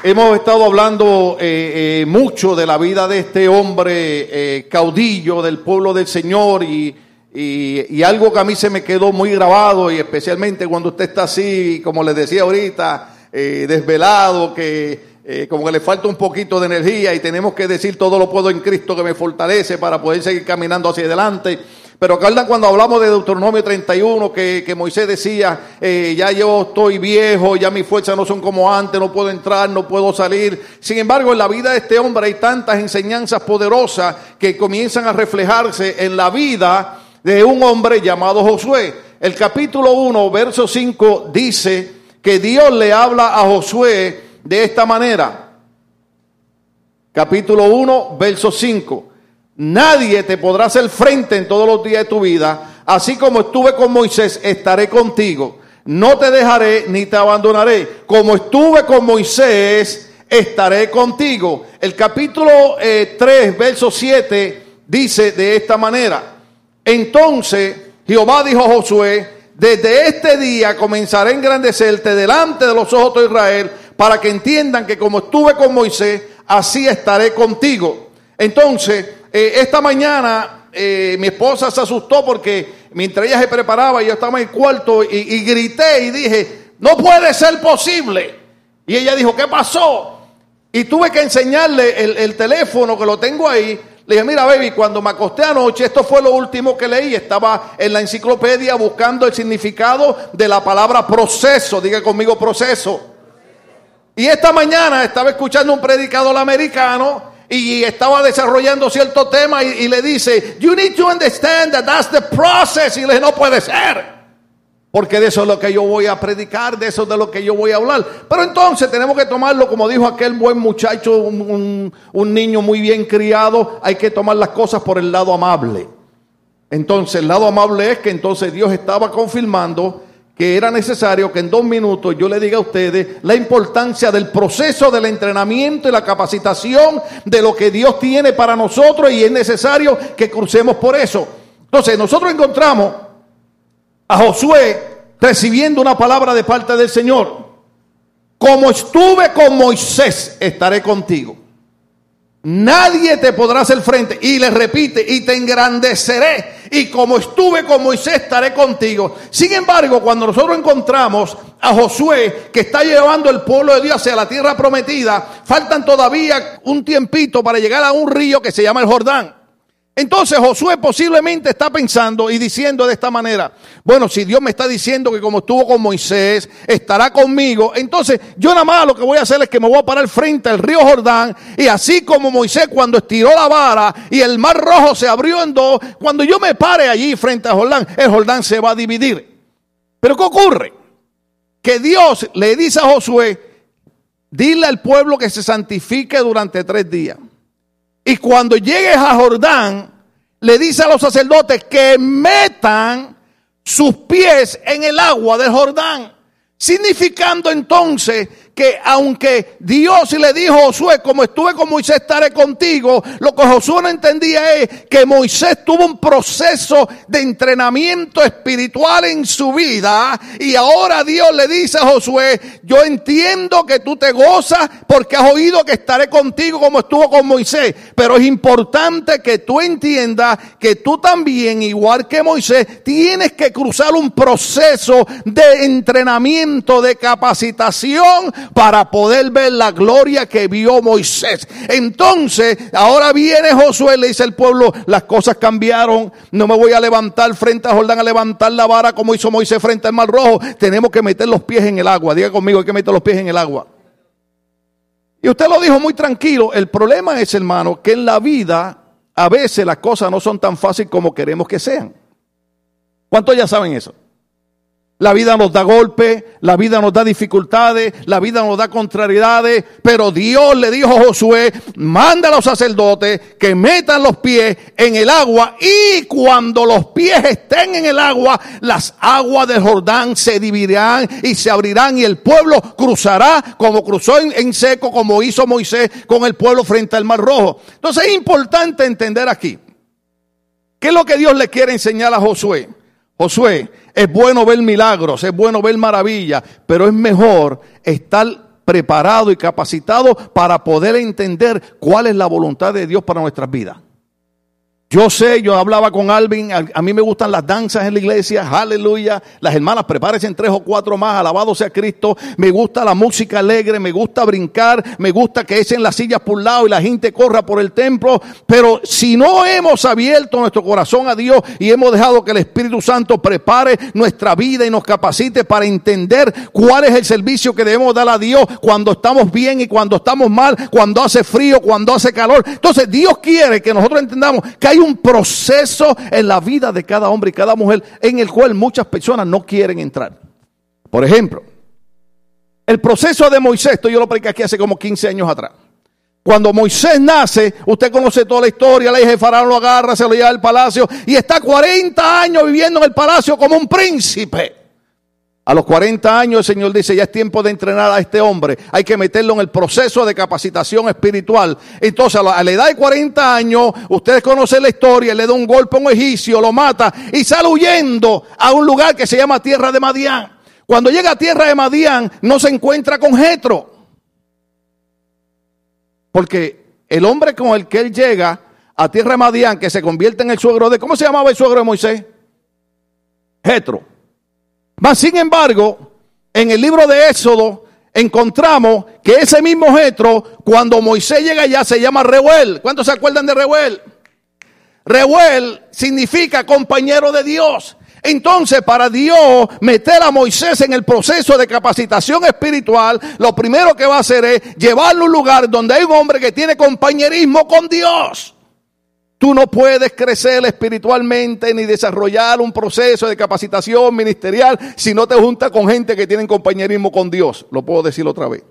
Hemos estado hablando eh, eh, mucho de la vida de este hombre eh, caudillo del pueblo del Señor y, y, y algo que a mí se me quedó muy grabado y especialmente cuando usted está así, como les decía ahorita, eh, desvelado, que eh, como que le falta un poquito de energía y tenemos que decir todo lo puedo en Cristo que me fortalece para poder seguir caminando hacia adelante. Pero acuerdan cuando hablamos de Deuteronomio 31 que, que Moisés decía, eh, ya yo estoy viejo, ya mis fuerzas no son como antes, no puedo entrar, no puedo salir. Sin embargo, en la vida de este hombre hay tantas enseñanzas poderosas que comienzan a reflejarse en la vida de un hombre llamado Josué. El capítulo 1, verso 5 dice que Dios le habla a Josué de esta manera. Capítulo 1, verso 5. Nadie te podrá hacer frente en todos los días de tu vida. Así como estuve con Moisés, estaré contigo. No te dejaré ni te abandonaré. Como estuve con Moisés, estaré contigo. El capítulo eh, 3, verso 7 dice de esta manera. Entonces Jehová dijo a Josué, desde este día comenzaré a engrandecerte delante de los ojos de Israel para que entiendan que como estuve con Moisés, así estaré contigo. Entonces, eh, esta mañana eh, mi esposa se asustó porque mientras ella se preparaba, yo estaba en el cuarto y, grité y dije, no puede ser posible. Y ella dijo, ¿qué pasó? Y tuve que enseñarle el, el teléfono que lo tengo ahí. Le dije, mira, baby, cuando me acosté anoche, esto fue lo último que leí. Estaba en la enciclopedia buscando el significado de la palabra proceso. Diga conmigo proceso. Y esta mañana estaba escuchando un predicador americano y estaba desarrollando cierto tema y, le dice, you need to understand that that's the process. Y le no puede ser. Porque de eso es lo que yo voy a predicar, de eso es de lo que yo voy a hablar. Pero entonces tenemos que tomarlo, como dijo aquel buen muchacho, un, un niño muy bien criado, hay que tomar las cosas por el lado amable. Entonces el lado amable es que entonces Dios estaba confirmando que era necesario que en dos minutos yo le diga a ustedes la importancia del proceso del entrenamiento y la capacitación de lo que Dios tiene para nosotros y es necesario que crucemos por eso. Entonces nosotros encontramos a Josué recibiendo una palabra de parte del Señor. Como estuve con Moisés, estaré contigo. Nadie te podrá hacer frente. Y le repite, y te engrandeceré. Y como estuve con Moisés, estaré contigo. Sin embargo, cuando nosotros encontramos a Josué, que está llevando el pueblo de Dios hacia la tierra prometida, faltan todavía un tiempito para llegar a un río que se llama el Jordán. Entonces Josué posiblemente está pensando y diciendo de esta manera, bueno, si Dios me está diciendo que como estuvo con Moisés, estará conmigo, entonces yo nada más lo que voy a hacer es que me voy a parar frente al río Jordán y así como Moisés cuando estiró la vara y el mar rojo se abrió en dos, cuando yo me pare allí frente al Jordán, el Jordán se va a dividir. Pero ¿qué ocurre? Que Dios le dice a Josué, dile al pueblo que se santifique durante tres días. Y cuando llegues a Jordán, le dice a los sacerdotes que metan sus pies en el agua del Jordán. Significando entonces que aunque Dios le dijo a Josué, como estuve con Moisés, estaré contigo, lo que Josué no entendía es que Moisés tuvo un proceso de entrenamiento espiritual en su vida y ahora Dios le dice a Josué, yo entiendo que tú te gozas porque has oído que estaré contigo como estuvo con Moisés, pero es importante que tú entiendas que tú también, igual que Moisés, tienes que cruzar un proceso de entrenamiento, de capacitación para poder ver la gloria que vio Moisés. Entonces, ahora viene Josué, le dice al pueblo, las cosas cambiaron, no me voy a levantar frente a Jordán a levantar la vara como hizo Moisés frente al mar rojo, tenemos que meter los pies en el agua, diga conmigo, hay que meter los pies en el agua. Y usted lo dijo muy tranquilo, el problema es, hermano, que en la vida a veces las cosas no son tan fáciles como queremos que sean. ¿Cuántos ya saben eso? La vida nos da golpes, la vida nos da dificultades, la vida nos da contrariedades, pero Dios le dijo a Josué, manda a los sacerdotes que metan los pies en el agua y cuando los pies estén en el agua, las aguas del Jordán se dividirán y se abrirán y el pueblo cruzará como cruzó en, en seco, como hizo Moisés con el pueblo frente al Mar Rojo. Entonces es importante entender aquí, ¿qué es lo que Dios le quiere enseñar a Josué? Josué, es bueno ver milagros, es bueno ver maravillas, pero es mejor estar preparados y capacitados para poder entender cuál es la voluntad de Dios para nuestras vidas. Yo sé, yo hablaba con Alvin, a, mí me gustan las danzas en la iglesia, aleluya. Las hermanas, prepárense en tres o cuatro más, alabado sea Cristo. Me gusta la música alegre, me gusta brincar, me gusta que echen las sillas por un lado y la gente corra por el templo. Pero si no hemos abierto nuestro corazón a Dios y hemos dejado que el Espíritu Santo prepare nuestra vida y nos capacite para entender cuál es el servicio que debemos dar a Dios cuando estamos bien y cuando estamos mal, cuando hace frío, cuando hace calor. Entonces Dios quiere que nosotros entendamos que hay un proceso en la vida de cada hombre y cada mujer en el cual muchas personas no quieren entrar. Por ejemplo, el proceso de Moisés, esto yo lo prediqué aquí hace como 15 años atrás. Cuando Moisés nace, usted conoce toda la historia, la hija de Faraón lo agarra, se lo lleva al palacio y está 40 años viviendo en el palacio como un príncipe. A los 40 años el Señor dice, ya es tiempo de entrenar a este hombre. Hay que meterlo en el proceso de capacitación espiritual. Entonces, a la edad de 40 años, ustedes conocen la historia, le da un golpe a un egipcio, lo mata y sale huyendo a un lugar que se llama Tierra de Madián. Cuando llega a Tierra de Madián, no se encuentra con Jetro. Porque el hombre con el que él llega a Tierra de Madián, que se convierte en el suegro de, ¿cómo se llamaba el suegro de Moisés? Jetro. Mas, sin embargo, en el libro de Éxodo encontramos que ese mismo Jetro, cuando Moisés llega allá, se llama Reuel. ¿Cuántos se acuerdan de Reuel? Reuel significa compañero de Dios. Entonces, para Dios meter a Moisés en el proceso de capacitación espiritual, lo primero que va a hacer es llevarlo a un lugar donde hay un hombre que tiene compañerismo con Dios. Tú no puedes crecer espiritualmente ni desarrollar un proceso de capacitación ministerial si no te juntas con gente que tiene compañerismo con Dios. Lo puedo decir otra vez.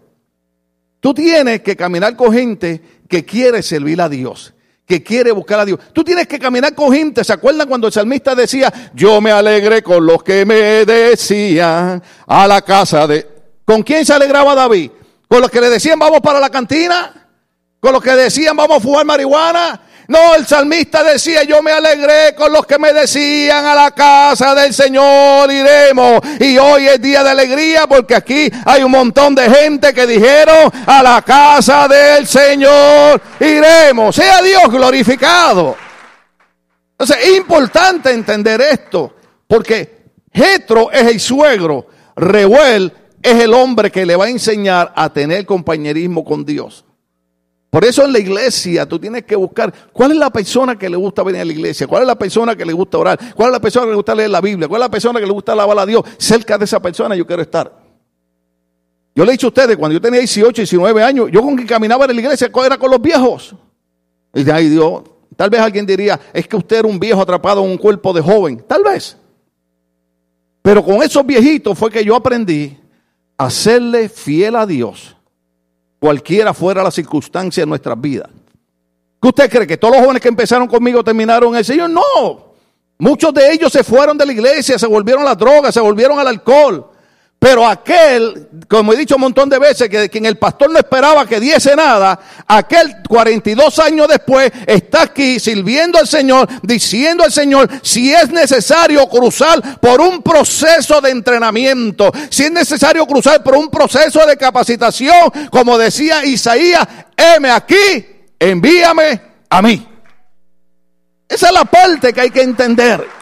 Tú tienes que caminar con gente que quiere servir a Dios, que quiere buscar a Dios. Tú tienes que caminar con gente. ¿Se acuerdan cuando el salmista decía, yo me alegré con los que me decían a la casa de... ¿Con quién se alegraba David? ¿Con los que le decían vamos para la cantina? ¿Con los que decían vamos a fumar marihuana? No, el salmista decía, yo me alegré con los que me decían a la casa del Señor iremos. Y hoy es día de alegría porque aquí hay un montón de gente que dijeron, a la casa del Señor iremos. Sea Dios glorificado. Entonces es importante entender esto porque Jetro es el suegro, Reuel es el hombre que le va a enseñar a tener compañerismo con Dios. Por eso en la iglesia tú tienes que buscar cuál es la persona que le gusta venir a la iglesia, cuál es la persona que le gusta orar, cuál es la persona que le gusta leer la Biblia, cuál es la persona que le gusta alabar a Dios. Cerca de esa persona yo quiero estar. Yo le he dicho a ustedes, cuando yo tenía 18, 19 años, yo con que caminaba en la iglesia era con los viejos. Y de ahí Dios, tal vez alguien diría, es que usted era un viejo atrapado en un cuerpo de joven. Tal vez. Pero con esos viejitos fue que yo aprendí a serle fiel a Dios cualquiera fuera la circunstancia de nuestras vidas. ¿Qué usted cree? ¿Que todos los jóvenes que empezaron conmigo terminaron en el Señor? No. Muchos de ellos se fueron de la iglesia, se volvieron a la droga, se volvieron al alcohol. Pero aquel, como he dicho un montón de veces, que quien el pastor no esperaba que diese nada, aquel 42 años después está aquí sirviendo al Señor, diciendo al Señor si es necesario cruzar por un proceso de entrenamiento, si es necesario cruzar por un proceso de capacitación, como decía Isaías, heme aquí, envíame a mí. Esa es la parte que hay que entender.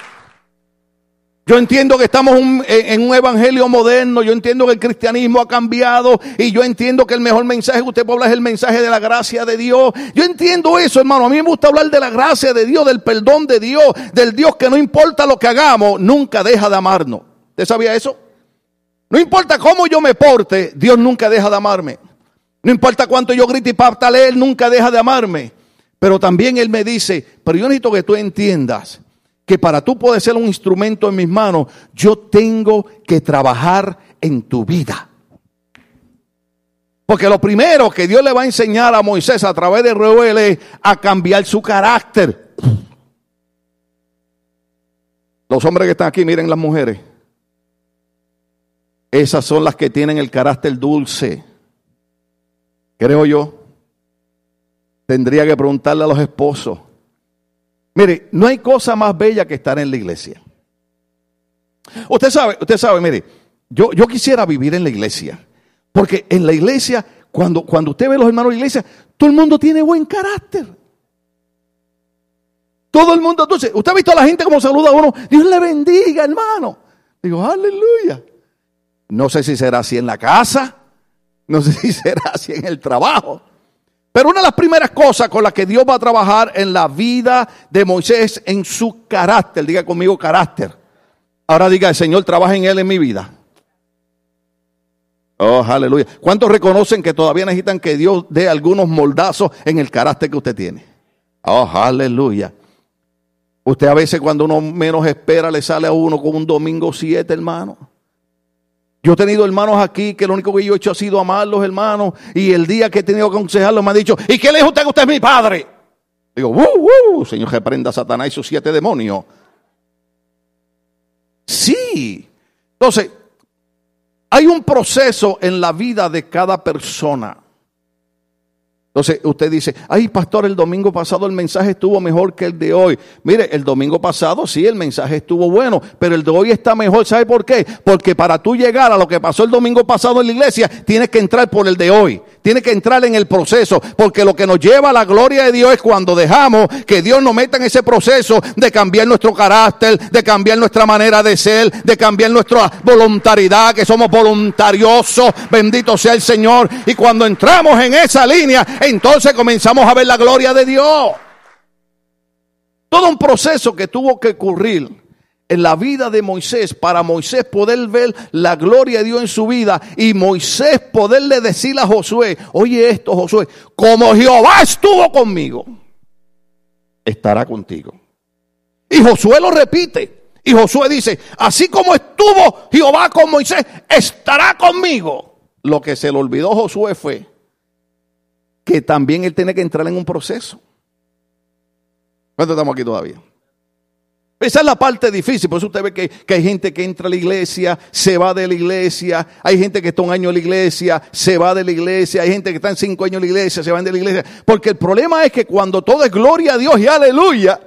Yo entiendo que estamos en un evangelio moderno, yo entiendo que el cristianismo ha cambiado y yo entiendo que el mejor mensaje que usted puede hablar es el mensaje de la gracia de Dios. Yo entiendo eso, hermano. A mí me gusta hablar de la gracia de Dios, del perdón de Dios, del Dios que no importa lo que hagamos, nunca deja de amarnos. ¿Usted sabía eso? No importa cómo yo me porte, Dios nunca deja de amarme. No importa cuánto yo grite y patale, Él nunca deja de amarme. Pero también Él me dice, pero yo necesito que tú entiendas que para tú poder ser un instrumento en mis manos, yo tengo que trabajar en tu vida. Porque lo primero que Dios le va a enseñar a Moisés a través de Reuel es a cambiar su carácter. Los hombres que están aquí, miren las mujeres. Esas son las que tienen el carácter dulce. Creo yo. Tendría que preguntarle a los esposos. Mire, no hay cosa más bella que estar en la iglesia. Usted sabe, usted sabe, mire, yo, yo quisiera vivir en la iglesia Porque en la iglesia, cuando, cuando usted ve a los hermanos de la iglesia, todo el mundo tiene buen carácter. Todo el mundo, entonces, usted ha visto a la gente como saluda a uno, Dios le bendiga, hermano. Digo, aleluya. No sé si será así en la casa, no sé si será así en el trabajo. Pero una de las primeras cosas con las que Dios va a trabajar en la vida de Moisés en su carácter, diga conmigo carácter. Ahora diga, el Señor trabaja en él en mi vida. Oh, aleluya. ¿Cuántos reconocen que todavía necesitan que Dios dé algunos moldazos en el carácter que usted tiene? Oh, aleluya. Usted a veces cuando uno menos espera le sale a uno con un domingo 7, hermano. Yo he tenido hermanos aquí que lo único que yo he hecho ha sido amarlos, hermanos. Y el día que he tenido que aconsejarlos me ha dicho, ¿y qué le dijo usted que usted es mi padre? Digo, ¡uh, uh! Señor, reprenda a Satanás y sus siete demonios. Sí. Entonces, hay un proceso en la vida de cada persona. Entonces usted dice, ay pastor, el domingo pasado el mensaje estuvo mejor que el de hoy. Mire, el domingo pasado sí, el mensaje estuvo bueno, pero el de hoy está mejor. ¿Sabe por qué? Porque para tú llegar a lo que pasó el domingo pasado en la iglesia, tienes que entrar por el de hoy. Tienes que entrar en el proceso, porque lo que nos lleva a la gloria de Dios es cuando dejamos que Dios nos meta en ese proceso de cambiar nuestro carácter, de cambiar nuestra manera de ser, de cambiar nuestra voluntariedad, que somos voluntariosos. Bendito sea el Señor. Y cuando entramos en esa línea, entonces comenzamos a ver la gloria de Dios. Todo un proceso que tuvo que ocurrir en la vida de Moisés para Moisés poder ver la gloria de Dios en su vida y Moisés poderle decir a Josué, oye esto Josué, como Jehová estuvo conmigo, estará contigo. Y Josué lo repite. Y Josué dice, así como estuvo Jehová con Moisés, estará conmigo. Lo que se le olvidó a Josué fue que también él tiene que entrar en un proceso. ¿Cuánto estamos aquí todavía? Esa es la parte difícil, por eso usted ve que, que, hay gente que entra a la iglesia, se va de la iglesia, hay gente que está un año en la iglesia, se va de la iglesia, hay gente que está en cinco años en la iglesia, se van de la iglesia, porque el problema es que cuando todo es gloria a Dios y aleluya,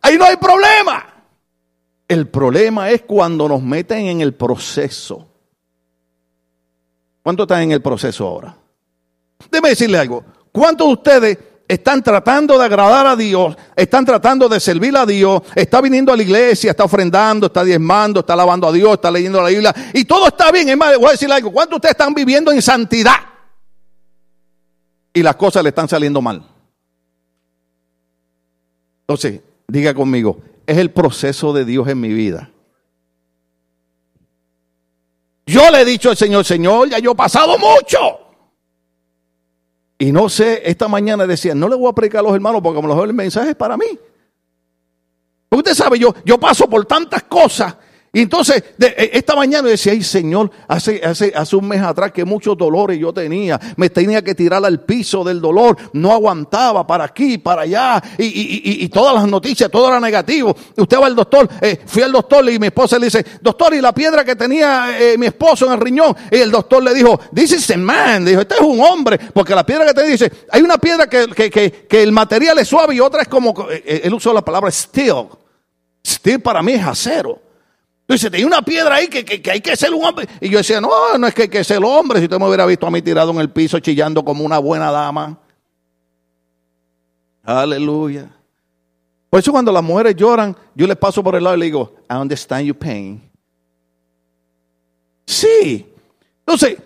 ahí no hay problema. El problema es cuando nos meten en el proceso. ¿Cuánto están en el proceso ahora? Déjeme decirle algo. ¿Cuántos de ustedes están tratando de agradar a Dios, están tratando de servir a Dios, está viniendo a la iglesia, está ofrendando, está diezmando, está alabando a Dios, está leyendo la Biblia y todo está bien. Es más, voy a decirle algo, ¿cuántos de ustedes están viviendo en santidad? Y las cosas le están saliendo mal. Entonces, diga conmigo, es el proceso de Dios en mi vida. Yo le he dicho al Señor, Señor, ya yo he pasado mucho. Y no sé, esta mañana decía, no le voy a predicar a los hermanos porque a lo mejor el mensaje para mí. Usted sabe, yo, yo paso por tantas cosas y entonces, eh, esta mañana decía, ay Señor, hace, hace, hace un mes atrás que muchos dolores yo tenía, me tenía que tirar al piso del dolor, no aguantaba para aquí, para allá, y, y, y, todas las noticias, todo era negativo. Usted va al doctor, eh, fui al doctor y mi esposa le dice, doctor, y la piedra que tenía eh, mi esposo en el riñón, y el doctor le dijo, this is a man, dijo, este es un hombre, porque la piedra que te dice, hay una piedra que, que, que, que el material es suave y otra es como, él usó la palabra steel. Steel para mí es acero. Dice, hay una piedra ahí que, hay que ser un hombre. Y yo decía, no, no es que hay que ser hombre. Si usted me hubiera visto a mí tirado en el piso chillando como una buena dama. Aleluya. Por eso cuando las mujeres lloran, yo les paso por el lado y le digo, I understand your pain. Sí. Entonces,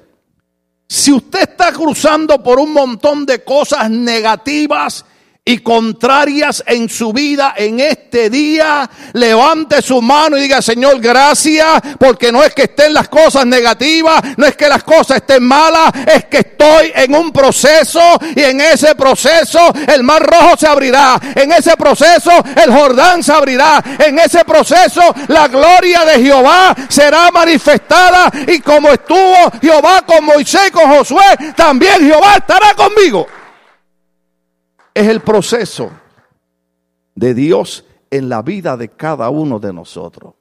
si usted está cruzando por un montón de cosas negativas y contrarias en su vida en este día, levante su mano y diga, Señor, gracias, porque no es que estén las cosas negativas, no es que las cosas estén malas, es que estoy en un proceso y en ese proceso el mar rojo se abrirá, en ese proceso el Jordán se abrirá, en ese proceso la gloria de Jehová será manifestada y como estuvo Jehová con Moisés con Josué, también Jehová estará conmigo es el proceso de Dios en la vida de cada uno de nosotros.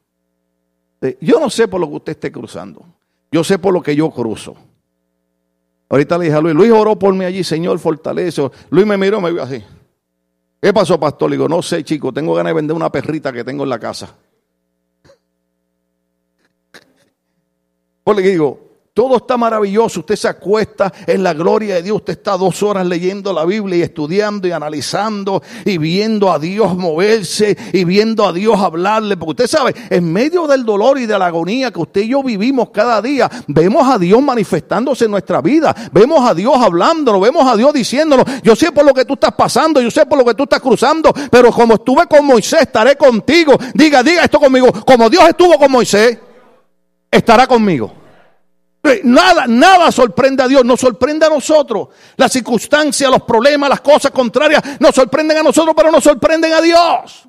Eh, yo no sé por lo que usted esté cruzando. Yo sé por lo que yo cruzo. Ahorita le dije a Luis, Luis oró por mí allí, Señor, fortalece. Luis me miró, me vio así. ¿Qué pasó, pastor? Le digo, no sé, chico, tengo ganas de vender una perrita que tengo en la casa. Le digo, todo está maravilloso. Usted se acuesta en la gloria de Dios. Usted está dos horas leyendo la Biblia y estudiando y analizando y viendo a Dios moverse y viendo a Dios hablarle. Porque usted sabe, en medio del dolor y de la agonía que usted y yo vivimos cada día, vemos a Dios manifestándose en nuestra vida. Vemos a Dios hablándonos, vemos a Dios diciéndonos, yo sé por lo que tú estás pasando, yo sé por lo que tú estás cruzando, pero como estuve con Moisés, estaré contigo. Diga, diga esto conmigo. Como Dios estuvo con Moisés, estará conmigo. Nada, nada sorprende a Dios, nos sorprende a nosotros. Las circunstancias, los problemas, las cosas contrarias nos sorprenden a nosotros, pero no sorprenden a Dios.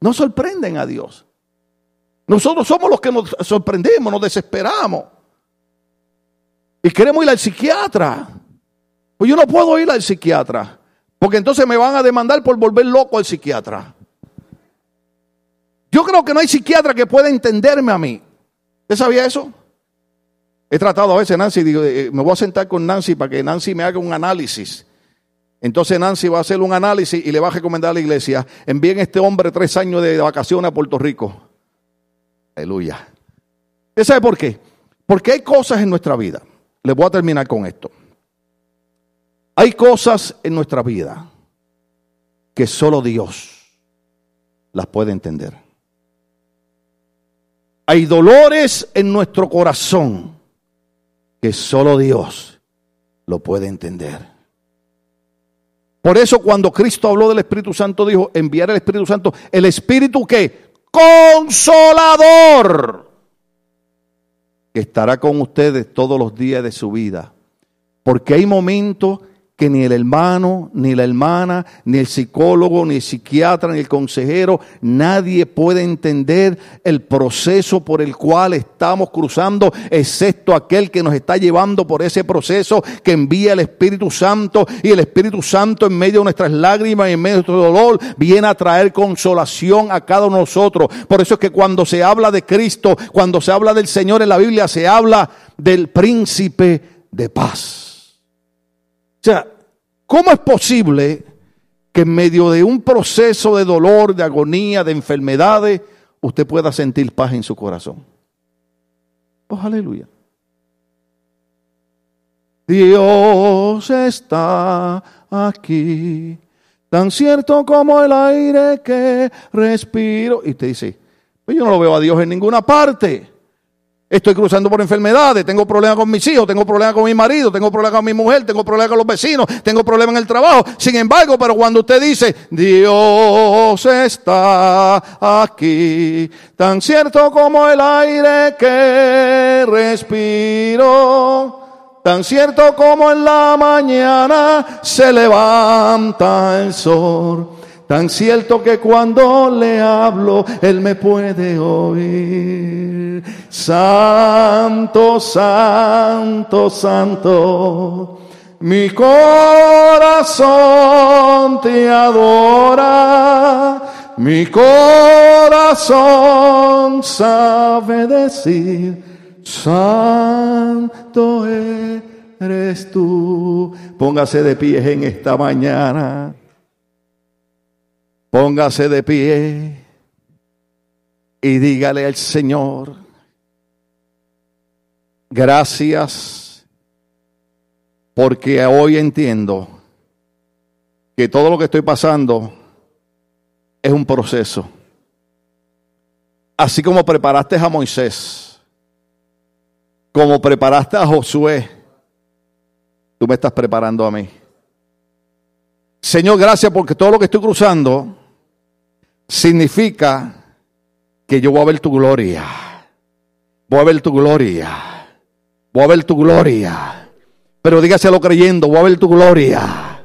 No sorprenden a Dios. Nosotros somos los que nos sorprendemos, nos desesperamos. Y queremos ir al psiquiatra. Pues yo no puedo ir al psiquiatra. Porque entonces me van a demandar por volver loco al psiquiatra. Yo creo que no hay psiquiatra que pueda entenderme a mí. ¿Usted sabía eso? He tratado a veces, Nancy, digo, eh, me voy a sentar con Nancy para que Nancy me haga un análisis. Entonces Nancy va a hacer un análisis y le va a recomendar a la iglesia, envíen a este hombre tres años de vacaciones a Puerto Rico. Aleluya. ¿Usted sabe por qué? Porque hay cosas en nuestra vida. Les voy a terminar con esto. Hay cosas en nuestra vida que solo Dios las puede entender. Hay dolores en nuestro corazón que solo Dios lo puede entender. Por eso cuando Cristo habló del Espíritu Santo dijo, enviar el Espíritu Santo, el Espíritu que consolador, que estará con ustedes todos los días de su vida. Porque hay momentos que ni el hermano, ni la hermana, ni el psicólogo, ni el psiquiatra, ni el consejero, nadie puede entender el proceso por el cual estamos cruzando, excepto aquel que nos está llevando por ese proceso que envía el Espíritu Santo y el Espíritu Santo en medio de nuestras lágrimas y en medio de nuestro dolor viene a traer consolación a cada uno de nosotros. Por eso es que cuando se habla de Cristo, cuando se habla del Señor en la Biblia, se habla del príncipe de paz. O sea, ¿cómo es posible que en medio de un proceso de dolor, de agonía, de enfermedades, usted pueda sentir paz en su corazón? Aleluya. Dios está aquí, tan cierto como el aire que respiro. Y usted dice, pues yo no lo veo a Dios en ninguna parte. Estoy cruzando por enfermedades, tengo problemas con mis hijos, tengo problemas con mi marido, tengo problemas con mi mujer, tengo problemas con los vecinos, tengo problemas en el trabajo. Sin embargo, pero cuando usted dice, Dios está aquí, tan cierto como el aire que respiro, tan cierto como en la mañana se levanta el sol Tan cierto que cuando le hablo, Él me puede oír. Santo, santo, santo. Mi corazón te adora. Mi corazón sabe decir, Santo eres tú. Póngase de pies en esta mañana. Póngase de pie y dígale al Señor, gracias porque hoy entiendo que todo lo que estoy pasando es un proceso. Así como preparaste a Moisés, como preparaste a Josué, tú me estás preparando a mí. Señor, gracias porque todo lo que estoy cruzando significa que yo voy a ver tu gloria. Voy a ver tu gloria. Voy a ver tu gloria. Pero dígaselo creyendo, voy a ver tu gloria.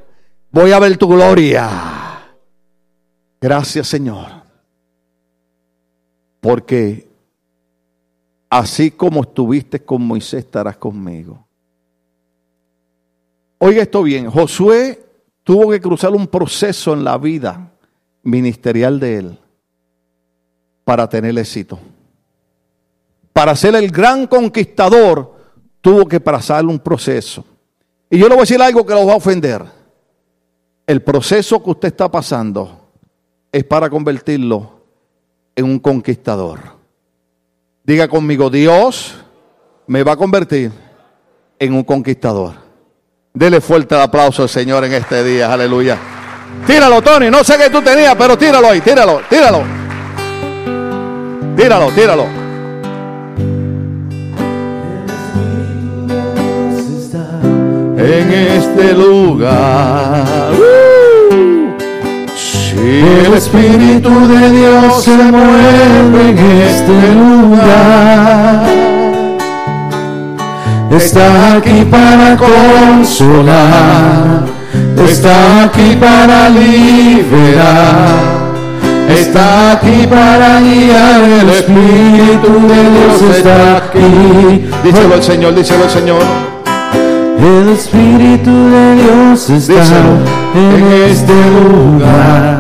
Voy a ver tu gloria. Gracias, Señor. Porque así como estuviste con Moisés, estarás conmigo. Oiga esto bien, Josué tuvo que cruzar un proceso en la vida ministerial de él para tener éxito. Para ser el gran conquistador, tuvo que pasar un proceso. Y yo le voy a decir algo que lo va a ofender. El proceso que usted está pasando es para convertirlo en un conquistador. Diga conmigo, Dios me va a convertir en un conquistador. Dele fuerte el aplauso al Señor en este día, aleluya. Tíralo, Tony, no sé qué tú tenías, pero tíralo ahí, tíralo, tíralo. Tíralo, tíralo. En este lugar. Si el Espíritu de Dios se mueve en este lugar, está aquí para consolar, está aquí para liberar. Está aquí para guiar el Espíritu de Dios está aquí. Díselo al Señor, díselo al Señor. El Espíritu de Dios está Díselo. en este lugar.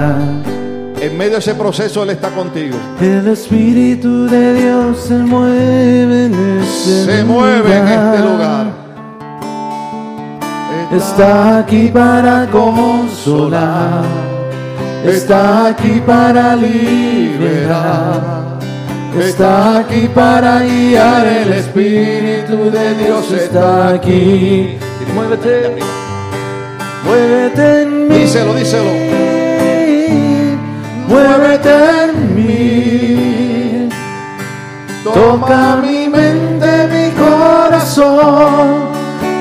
En medio de ese proceso Él está contigo. El Espíritu de Dios se mueve en este Se mueve en este lugar. Está aquí para consolar. Está aquí para liberar. Está aquí para guiar. El Espíritu de Dios está aquí. Muévete. Muévete en mí. Díselo, díselo. Muévete en mí. Toca mi mente, mi corazón.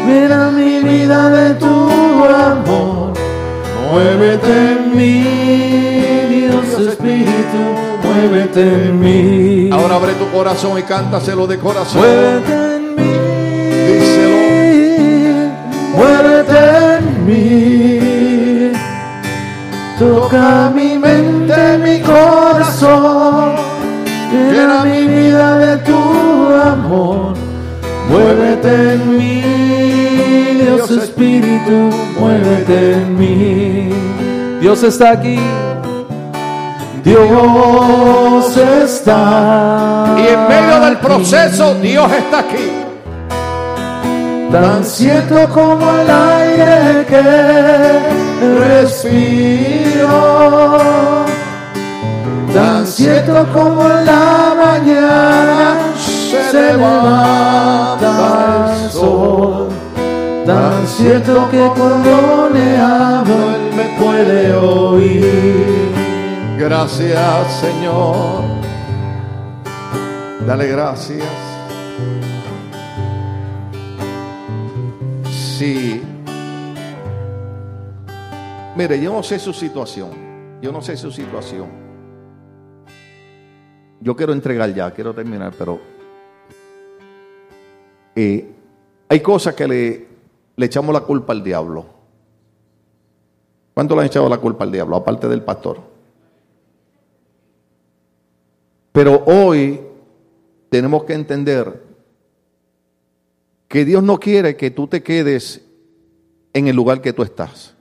Mira mi vida de tu amor. Muévete en mí, Dios Espíritu. Muévete en mí. Ahora abre tu corazón y cántaselo de corazón. Muévete en mí. Díselo. Muévete en mí. Toca mi mente, mi corazón. Llena mi vida de tu amor. Muévete en mí, Dios Espíritu. Muévete en mí. Dios está aquí. Dios está. Y en medio del proceso Dios está aquí. tan cierto como el aire que respiro, cierto como en la mañana se levanta el sol, tan cierto que cuando le hablo él me puede oír. Gracias, Señor. Dale gracias. Sí. Mire, yo no sé su situación. Yo no sé su situación. Yo quiero entregar ya, quiero terminar, pero eh, hay cosas que le, le echamos la culpa al diablo. ¿Cuánto le han echado la culpa al diablo? Aparte del pastor. Pero hoy tenemos que entender que Dios no quiere que tú te quedes en el lugar que tú estás.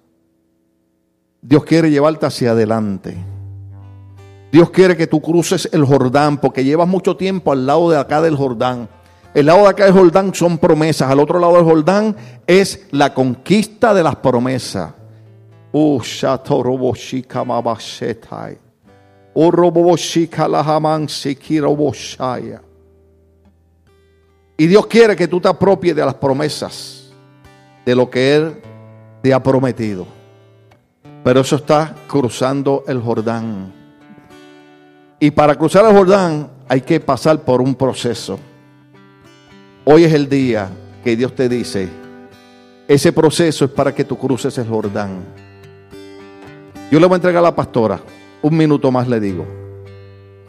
Dios quiere llevarte hacia adelante. Dios quiere que tú cruces el Jordán porque llevas mucho tiempo al lado de acá del Jordán. El lado de acá del Jordán son promesas. Al otro lado del Jordán es la conquista de las promesas. Uh, sikiroboshaya. Y Dios quiere que tú te apropies de las promesas, de lo que Él te ha prometido. Pero eso está cruzando el Jordán. Y para cruzar el Jordán hay que pasar por un proceso. Hoy es el día que Dios te dice, ese proceso es para que tú cruces el Jordán. Yo le voy a entregar a la pastora, un minuto más le digo.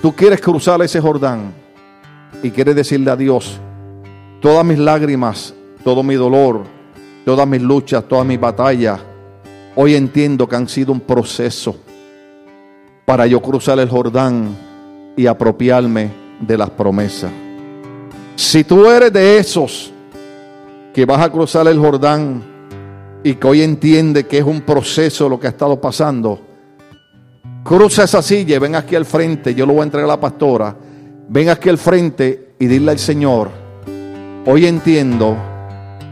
Tú quieres cruzar ese Jordán y quieres decirle a Dios, todas mis lágrimas, todo mi dolor, todas mis luchas, todas mis batallas, hoy entiendo que han sido un proceso para yo cruzar el Jordán y apropiarme de las promesas. Si tú eres de esos que vas a cruzar el Jordán y que hoy entiende que es un proceso lo que ha estado pasando, cruza esa silla y ven aquí al frente, yo lo voy a entregar a la pastora, ven aquí al frente y dile al Señor, hoy entiendo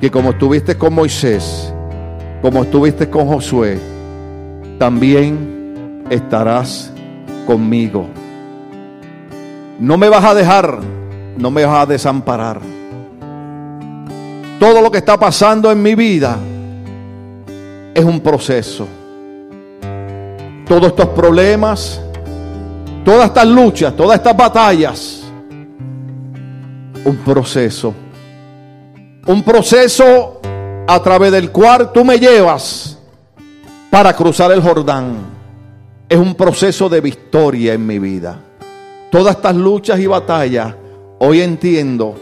que como estuviste con Moisés, como estuviste con Josué, también estarás conmigo. No me vas a dejar, no me vas a desamparar. todo lo que está pasando en mi vida es un proceso. Todos estos problemas, todas estas luchas, todas estas batallas, un proceso. Un proceso a través del cual tú me llevas para cruzar el Jordán. Es un proceso de victoria en mi vida. Todas estas luchas y batallas, hoy entiendo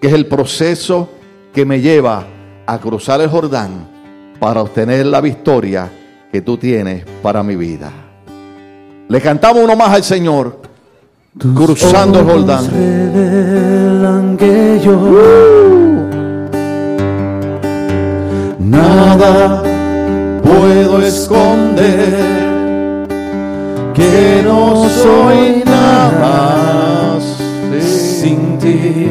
que es el proceso que me lleva a cruzar el Jordán para obtener la victoria que tú tienes para mi vida. Le cantamos uno más al Señor, cruzando el Jordán. revelan que yo nada puedo esconder que no soy nada sin ti,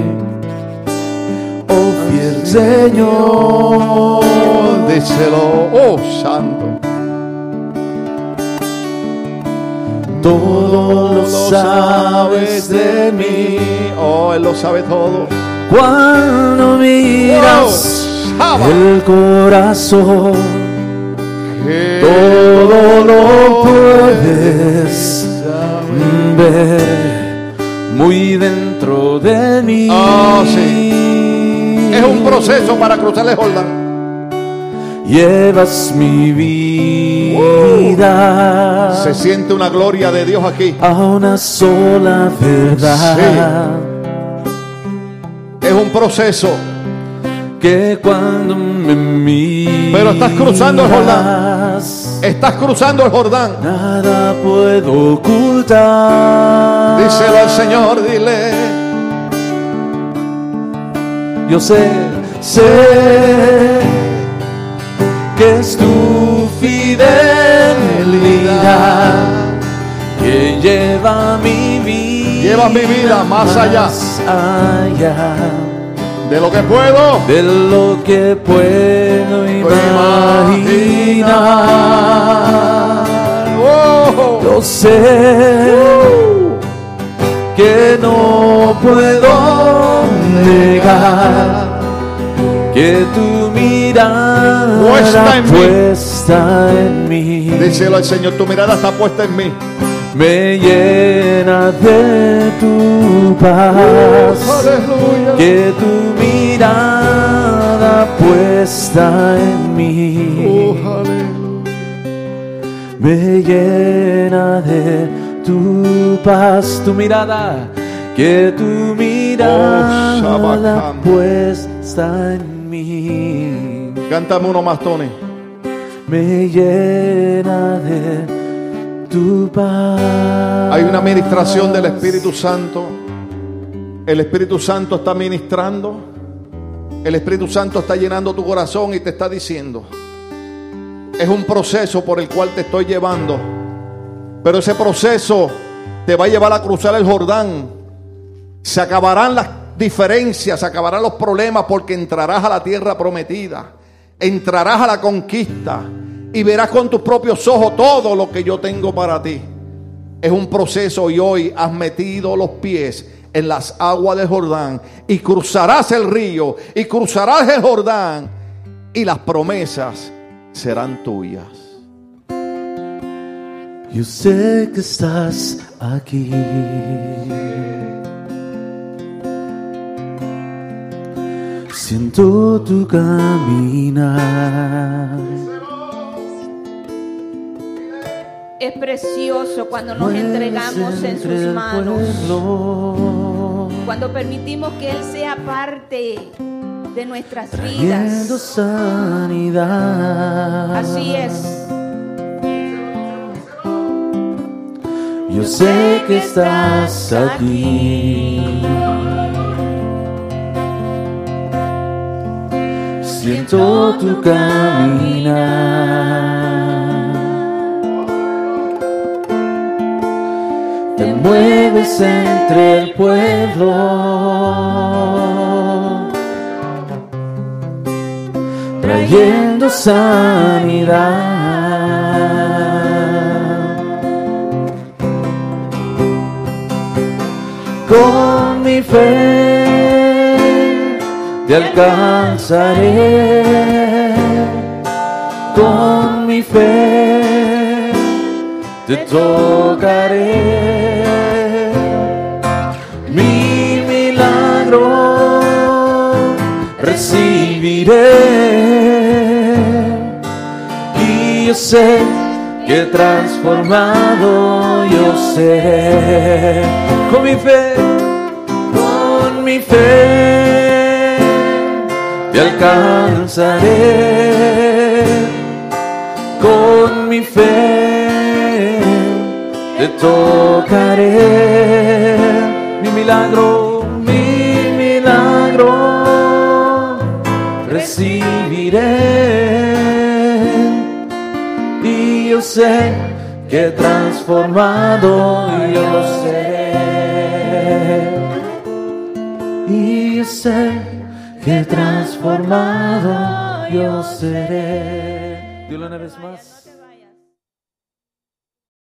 oh fiel Señor. Díselo, oh santo. Todo lo sabes de mí Oh, Él lo sabe todo. cuando miras Oh, el corazón. Todo lo puedes ver muy dentro de mí. Ah, sí. Es un proceso para cruzar el Jordán. Llevas mi vida Se siente una gloria de Dios aquí. a una sola verdad. Es un proceso. Que cuando me miras, Pero estás cruzando el Jordán. Estás cruzando el Jordán. Nada puedo ocultar. Díselo al Señor, dile. Yo sé, sé que es tu fidelidad que lleva mi vida. Lleva mi vida más allá. allá De lo que puedo. de lo que puedo imaginar. Oh. Yo sé que no puedo negar que tu mirada Puesta en puesta en mí Díselo al Señor, tu mirada está puesta en mí. Me llena de tu paz. Aleluya. Que tu mirada puesta en mí Oh, me llena de tu paz, tu mirada, que tu mirada Shabakam. puesta en mí, Cántame uno más, Tony. me llena de Hay una administración del Espíritu Santo. El Espíritu Santo está ministrando. El Espíritu Santo está llenando tu corazón y te está diciendo. Es un proceso por el cual te estoy llevando. Pero ese proceso te va a llevar a cruzar el Jordán. Se acabarán las diferencias, se acabarán los problemas porque entrarás a la tierra prometida. Entrarás a la conquista y verás con tus propios ojos todo lo que yo tengo para ti. Es un proceso y hoy has metido los pies en las aguas del Jordán y cruzarás el río y cruzarás el Jordán y las promesas serán tuyas. Yo sé que estás aquí. Siento tu caminar. Es precioso cuando nos entregamos en sus manos, cuando permitimos que Él sea parte de nuestras vidas. sanidad. Así es. Yo sé que estás aquí. Siento tu caminar. Mueves entre el pueblo. Trayendo sanidad. con mi fe te alcanzaré. Con mi fe te tocaré. Y yo sé que transformado yo seré. Con mi fe, con mi fe te alcanzaré. Con mi fe te tocaré. Mi milagro, recibiré. Y yo sé que transformado yo seré. Y yo sé que transformado yo seré. Dilo una vez más.